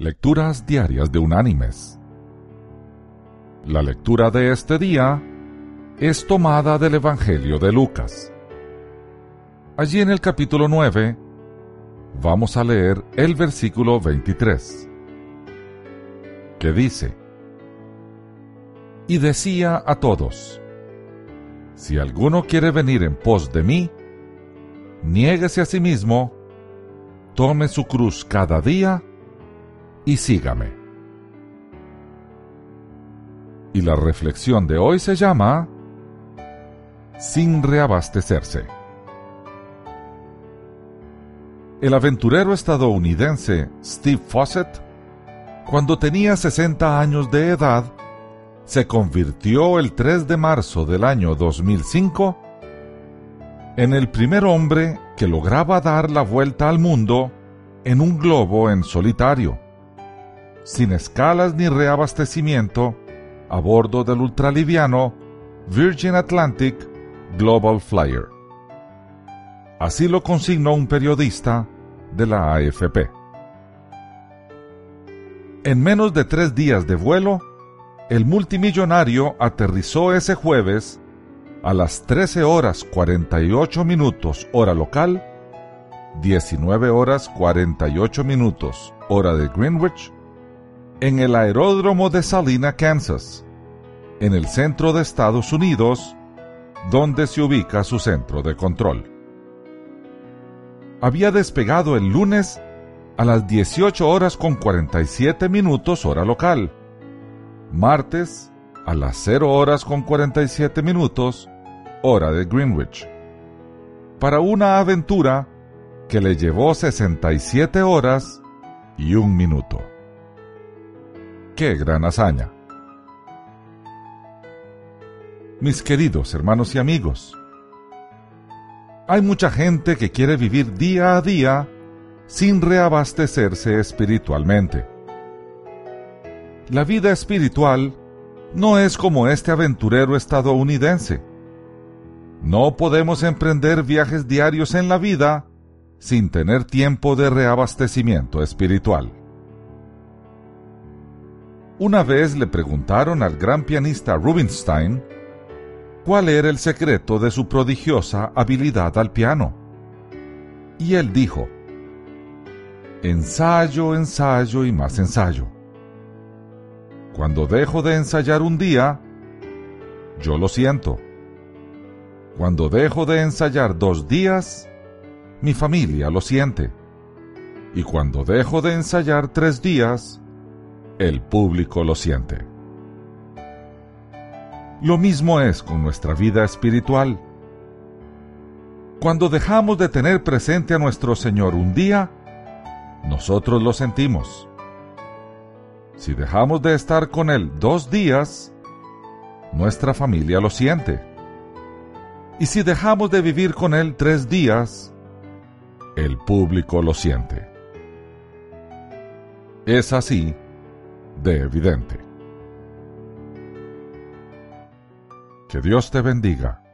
Lecturas Diarias de Unánimes. La lectura de este día es tomada del Evangelio de Lucas. Allí en el capítulo 9 vamos a leer el versículo 23, que dice, Y decía a todos, Si alguno quiere venir en pos de mí, niéguese a sí mismo, tome su cruz cada día y sígame. Y la reflexión de hoy se llama Sin reabastecerse. El aventurero estadounidense Steve Fawcett, cuando tenía 60 años de edad, se convirtió el 3 de marzo del año 2005 en el primer hombre que lograba dar la vuelta al mundo en un globo en solitario sin escalas ni reabastecimiento, a bordo del ultraliviano Virgin Atlantic Global Flyer. Así lo consignó un periodista de la AFP. En menos de tres días de vuelo, el multimillonario aterrizó ese jueves a las 13 horas 48 minutos hora local, 19 horas 48 minutos hora de Greenwich, en el aeródromo de Salina, Kansas, en el centro de Estados Unidos, donde se ubica su centro de control. Había despegado el lunes a las 18 horas con 47 minutos hora local, martes a las 0 horas con 47 minutos hora de Greenwich, para una aventura que le llevó 67 horas y un minuto. ¡Qué gran hazaña! Mis queridos hermanos y amigos, hay mucha gente que quiere vivir día a día sin reabastecerse espiritualmente. La vida espiritual no es como este aventurero estadounidense. No podemos emprender viajes diarios en la vida sin tener tiempo de reabastecimiento espiritual. Una vez le preguntaron al gran pianista Rubinstein cuál era el secreto de su prodigiosa habilidad al piano. Y él dijo, ensayo, ensayo y más ensayo. Cuando dejo de ensayar un día, yo lo siento. Cuando dejo de ensayar dos días, mi familia lo siente. Y cuando dejo de ensayar tres días, el público lo siente. Lo mismo es con nuestra vida espiritual. Cuando dejamos de tener presente a nuestro Señor un día, nosotros lo sentimos. Si dejamos de estar con Él dos días, nuestra familia lo siente. Y si dejamos de vivir con Él tres días, el público lo siente. Es así de evidente. Que Dios te bendiga